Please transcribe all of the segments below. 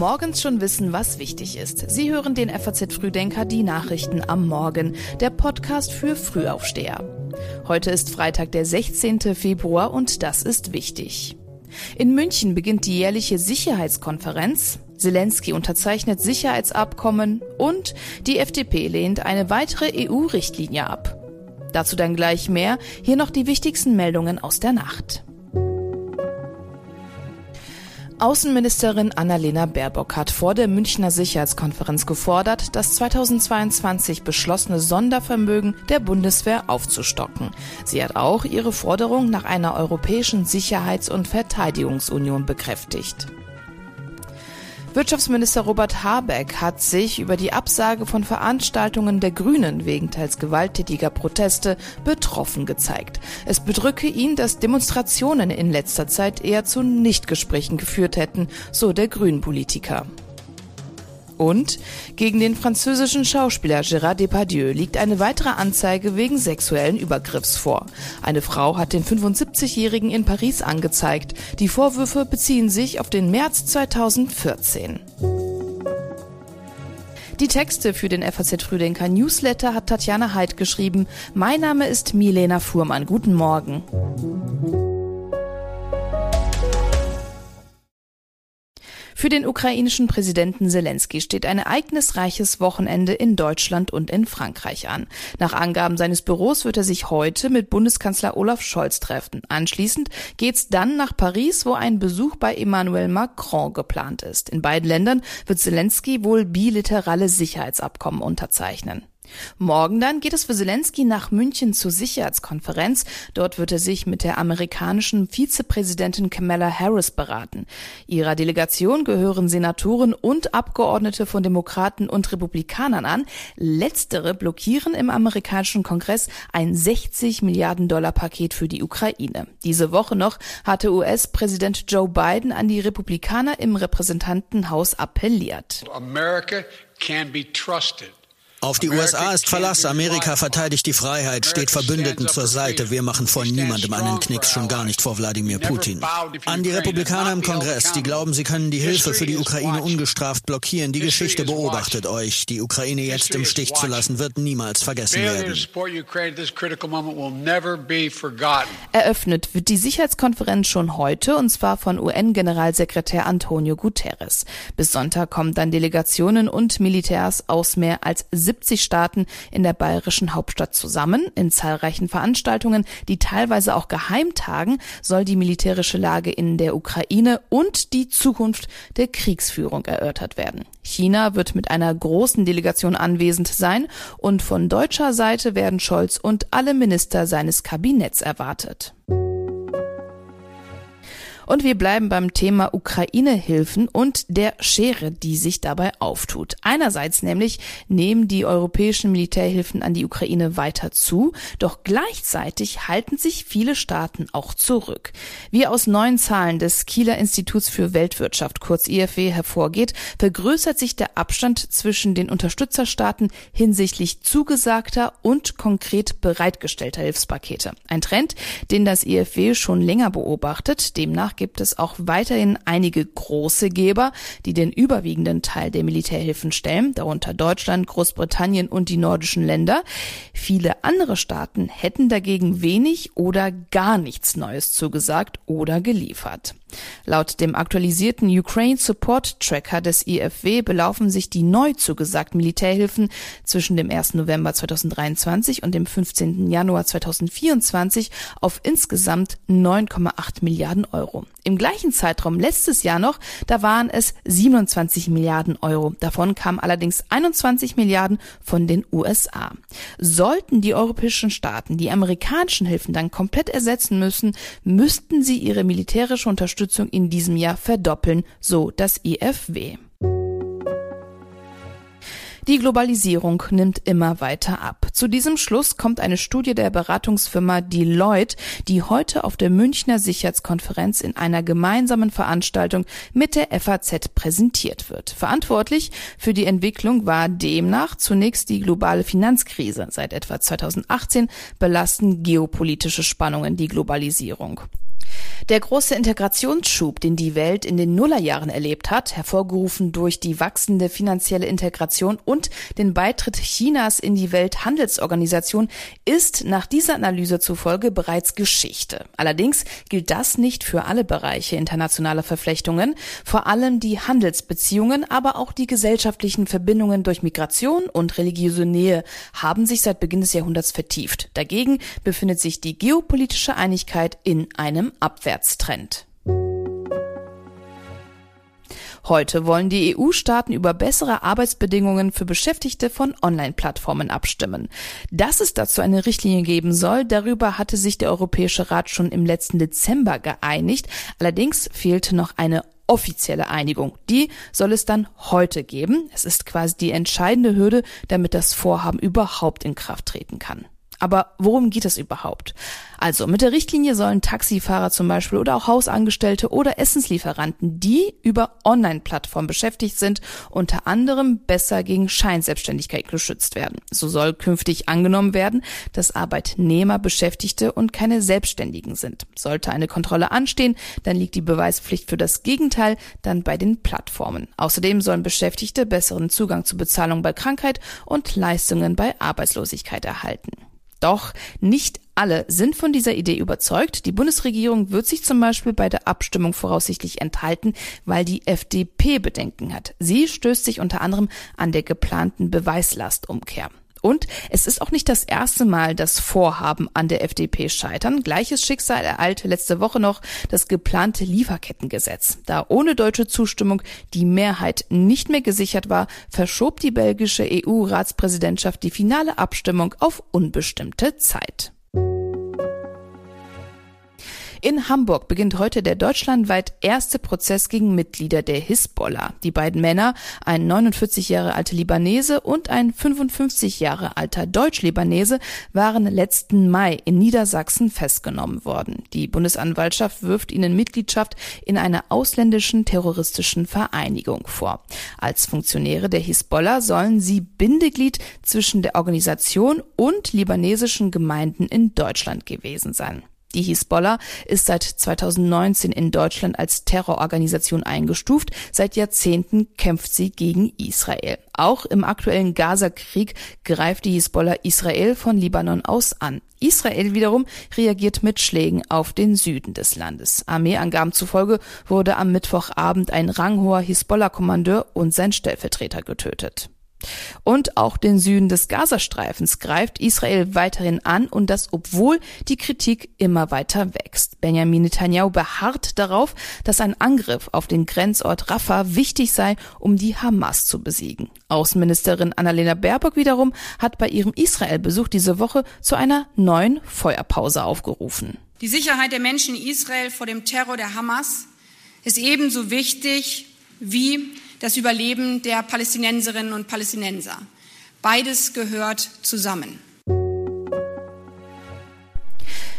Morgens schon wissen, was wichtig ist. Sie hören den FAZ Frühdenker, die Nachrichten am Morgen, der Podcast für Frühaufsteher. Heute ist Freitag, der 16. Februar und das ist wichtig. In München beginnt die jährliche Sicherheitskonferenz. Zelensky unterzeichnet Sicherheitsabkommen und die FDP lehnt eine weitere EU-Richtlinie ab. Dazu dann gleich mehr. Hier noch die wichtigsten Meldungen aus der Nacht. Außenministerin Annalena Baerbock hat vor der Münchner Sicherheitskonferenz gefordert, das 2022 beschlossene Sondervermögen der Bundeswehr aufzustocken. Sie hat auch ihre Forderung nach einer europäischen Sicherheits- und Verteidigungsunion bekräftigt. Wirtschaftsminister Robert Habeck hat sich über die Absage von Veranstaltungen der Grünen wegen teils gewalttätiger Proteste betroffen gezeigt. Es bedrücke ihn, dass Demonstrationen in letzter Zeit eher zu Nichtgesprächen geführt hätten, so der Grünen-Politiker. Und gegen den französischen Schauspieler Gérard Depardieu liegt eine weitere Anzeige wegen sexuellen Übergriffs vor. Eine Frau hat den 75-Jährigen in Paris angezeigt. Die Vorwürfe beziehen sich auf den März 2014. Die Texte für den FAZ Frühdenker Newsletter hat Tatjana Heid geschrieben. Mein Name ist Milena Fuhrmann. Guten Morgen. Für den ukrainischen Präsidenten Zelensky steht ein ereignisreiches Wochenende in Deutschland und in Frankreich an. Nach Angaben seines Büros wird er sich heute mit Bundeskanzler Olaf Scholz treffen. Anschließend geht's dann nach Paris, wo ein Besuch bei Emmanuel Macron geplant ist. In beiden Ländern wird Zelensky wohl bilaterale Sicherheitsabkommen unterzeichnen. Morgen dann geht es für Zelensky nach München zur Sicherheitskonferenz. Dort wird er sich mit der amerikanischen Vizepräsidentin Kamala Harris beraten. Ihrer Delegation gehören Senatoren und Abgeordnete von Demokraten und Republikanern an. Letztere blockieren im amerikanischen Kongress ein 60 Milliarden Dollar Paket für die Ukraine. Diese Woche noch hatte US-Präsident Joe Biden an die Republikaner im Repräsentantenhaus appelliert. America can be trusted. Auf die USA ist Verlass. Amerika verteidigt die Freiheit, steht Verbündeten zur Seite. Wir machen vor niemandem einen Knicks, schon gar nicht vor Wladimir Putin. An die Republikaner im Kongress, die glauben, sie können die Hilfe für die Ukraine ungestraft blockieren. Die Geschichte beobachtet euch. Die Ukraine jetzt im Stich zu lassen, wird niemals vergessen werden. Eröffnet wird die Sicherheitskonferenz schon heute, und zwar von UN-Generalsekretär Antonio Guterres. Bis Sonntag kommen dann Delegationen und Militärs aus mehr als 70 Staaten in der bayerischen Hauptstadt zusammen. In zahlreichen Veranstaltungen, die teilweise auch geheim tagen, soll die militärische Lage in der Ukraine und die Zukunft der Kriegsführung erörtert werden. China wird mit einer großen Delegation anwesend sein und von deutscher Seite werden Scholz und alle Minister seines Kabinetts erwartet. Und wir bleiben beim Thema Ukraine-Hilfen und der Schere, die sich dabei auftut. Einerseits nämlich nehmen die europäischen Militärhilfen an die Ukraine weiter zu, doch gleichzeitig halten sich viele Staaten auch zurück. Wie aus neuen Zahlen des Kieler Instituts für Weltwirtschaft, kurz IFW, hervorgeht, vergrößert sich der Abstand zwischen den Unterstützerstaaten hinsichtlich zugesagter und konkret bereitgestellter Hilfspakete. Ein Trend, den das IFW schon länger beobachtet. Demnach gibt es auch weiterhin einige große Geber, die den überwiegenden Teil der Militärhilfen stellen, darunter Deutschland, Großbritannien und die nordischen Länder. Viele andere Staaten hätten dagegen wenig oder gar nichts Neues zugesagt oder geliefert. Laut dem aktualisierten Ukraine Support Tracker des IFW belaufen sich die neu zugesagten Militärhilfen zwischen dem 1. November 2023 und dem 15. Januar 2024 auf insgesamt 9,8 Milliarden Euro. Im gleichen Zeitraum letztes Jahr noch, da waren es 27 Milliarden Euro. Davon kamen allerdings 21 Milliarden von den USA. Sollten die europäischen Staaten die amerikanischen Hilfen dann komplett ersetzen müssen, müssten sie ihre militärische Unterstützung in diesem Jahr verdoppeln, so das IFW. Die Globalisierung nimmt immer weiter ab. Zu diesem Schluss kommt eine Studie der Beratungsfirma Deloitte, die heute auf der Münchner Sicherheitskonferenz in einer gemeinsamen Veranstaltung mit der FAZ präsentiert wird. Verantwortlich für die Entwicklung war demnach zunächst die globale Finanzkrise. Seit etwa 2018 belasten geopolitische Spannungen die Globalisierung. Der große Integrationsschub, den die Welt in den Nullerjahren erlebt hat, hervorgerufen durch die wachsende finanzielle Integration und den Beitritt Chinas in die Welthandelsorganisation, ist nach dieser Analyse zufolge bereits Geschichte. Allerdings gilt das nicht für alle Bereiche internationaler Verflechtungen, vor allem die Handelsbeziehungen, aber auch die gesellschaftlichen Verbindungen durch Migration und religiöse Nähe haben sich seit Beginn des Jahrhunderts vertieft. Dagegen befindet sich die geopolitische Einigkeit in einem Abwärts. Aufwärtstrend. Heute wollen die EU-Staaten über bessere Arbeitsbedingungen für Beschäftigte von Online-Plattformen abstimmen. Dass es dazu eine Richtlinie geben soll, darüber hatte sich der Europäische Rat schon im letzten Dezember geeinigt. Allerdings fehlte noch eine offizielle Einigung. Die soll es dann heute geben. Es ist quasi die entscheidende Hürde, damit das Vorhaben überhaupt in Kraft treten kann. Aber worum geht es überhaupt? Also mit der Richtlinie sollen Taxifahrer zum Beispiel oder auch Hausangestellte oder Essenslieferanten, die über Online-Plattformen beschäftigt sind, unter anderem besser gegen Scheinselbstständigkeit geschützt werden. So soll künftig angenommen werden, dass Arbeitnehmer Beschäftigte und keine Selbstständigen sind. Sollte eine Kontrolle anstehen, dann liegt die Beweispflicht für das Gegenteil dann bei den Plattformen. Außerdem sollen Beschäftigte besseren Zugang zu Bezahlung bei Krankheit und Leistungen bei Arbeitslosigkeit erhalten. Doch nicht alle sind von dieser Idee überzeugt. Die Bundesregierung wird sich zum Beispiel bei der Abstimmung voraussichtlich enthalten, weil die FDP Bedenken hat. Sie stößt sich unter anderem an der geplanten Beweislastumkehr. Und es ist auch nicht das erste Mal, dass Vorhaben an der FDP scheitern. Gleiches Schicksal ereilte letzte Woche noch das geplante Lieferkettengesetz. Da ohne deutsche Zustimmung die Mehrheit nicht mehr gesichert war, verschob die belgische EU-Ratspräsidentschaft die finale Abstimmung auf unbestimmte Zeit. In Hamburg beginnt heute der deutschlandweit erste Prozess gegen Mitglieder der Hisbollah. Die beiden Männer, ein 49 Jahre alter Libanese und ein 55 Jahre alter Deutsch-Libanese, waren letzten Mai in Niedersachsen festgenommen worden. Die Bundesanwaltschaft wirft ihnen Mitgliedschaft in einer ausländischen terroristischen Vereinigung vor. Als Funktionäre der Hisbollah sollen sie Bindeglied zwischen der Organisation und libanesischen Gemeinden in Deutschland gewesen sein. Die Hisbollah ist seit 2019 in Deutschland als Terrororganisation eingestuft. Seit Jahrzehnten kämpft sie gegen Israel. Auch im aktuellen Gaza-Krieg greift die Hisbollah Israel von Libanon aus an. Israel wiederum reagiert mit Schlägen auf den Süden des Landes. Armeeangaben zufolge wurde am Mittwochabend ein ranghoher Hisbollah-Kommandeur und sein Stellvertreter getötet. Und auch den Süden des Gazastreifens greift Israel weiterhin an und das obwohl die Kritik immer weiter wächst. Benjamin Netanyahu beharrt darauf, dass ein Angriff auf den Grenzort Rafah wichtig sei, um die Hamas zu besiegen. Außenministerin Annalena Baerbock wiederum hat bei ihrem Israel-Besuch diese Woche zu einer neuen Feuerpause aufgerufen. Die Sicherheit der Menschen in Israel vor dem Terror der Hamas ist ebenso wichtig wie das Überleben der Palästinenserinnen und Palästinenser. Beides gehört zusammen.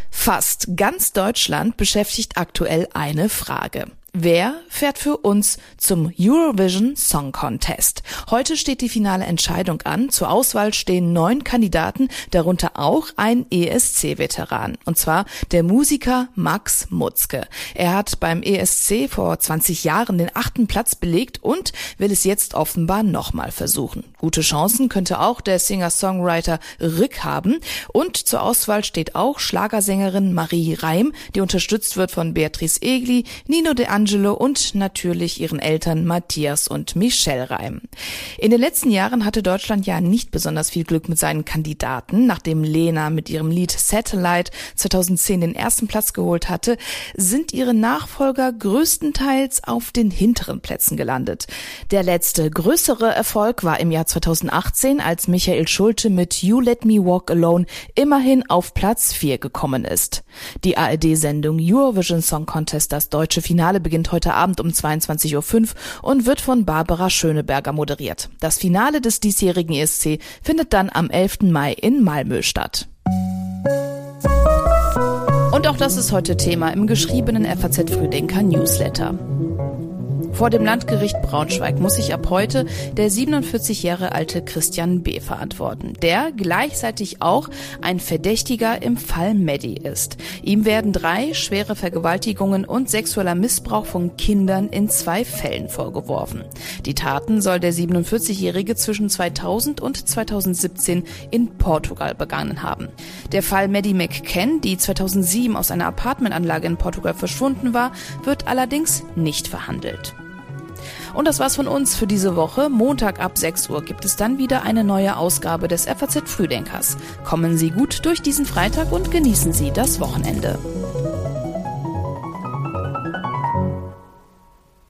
Fast ganz Deutschland beschäftigt aktuell eine Frage. Wer fährt für uns zum Eurovision Song Contest? Heute steht die finale Entscheidung an. Zur Auswahl stehen neun Kandidaten, darunter auch ein ESC-Veteran. Und zwar der Musiker Max Mutzke. Er hat beim ESC vor 20 Jahren den achten Platz belegt und will es jetzt offenbar nochmal versuchen. Gute Chancen könnte auch der Singer-Songwriter Rick haben. Und zur Auswahl steht auch Schlagersängerin Marie Reim, die unterstützt wird von Beatrice Egli, Nino de Angelo und natürlich ihren Eltern Matthias und Michelle Reim. In den letzten Jahren hatte Deutschland ja nicht besonders viel Glück mit seinen Kandidaten. Nachdem Lena mit ihrem Lied Satellite 2010 den ersten Platz geholt hatte, sind ihre Nachfolger größtenteils auf den hinteren Plätzen gelandet. Der letzte größere Erfolg war im Jahr 2018, als Michael Schulte mit You Let Me Walk Alone immerhin auf Platz 4 gekommen ist. Die ARD-Sendung Eurovision Song Contest, das deutsche Finale, beginnt heute Abend um 22.05 Uhr und wird von Barbara Schöneberger moderiert. Das Finale des diesjährigen ESC findet dann am 11. Mai in Malmö statt. Und auch das ist heute Thema im geschriebenen FAZ Frühdenker Newsletter. Vor dem Landgericht Braunschweig muss sich ab heute der 47 Jahre alte Christian B. verantworten, der gleichzeitig auch ein Verdächtiger im Fall Maddie ist. Ihm werden drei schwere Vergewaltigungen und sexueller Missbrauch von Kindern in zwei Fällen vorgeworfen. Die Taten soll der 47-Jährige zwischen 2000 und 2017 in Portugal begangen haben. Der Fall Maddie McCann, die 2007 aus einer Apartmentanlage in Portugal verschwunden war, wird allerdings nicht verhandelt. Und das war's von uns für diese Woche. Montag ab 6 Uhr gibt es dann wieder eine neue Ausgabe des FAZ Frühdenkers. Kommen Sie gut durch diesen Freitag und genießen Sie das Wochenende.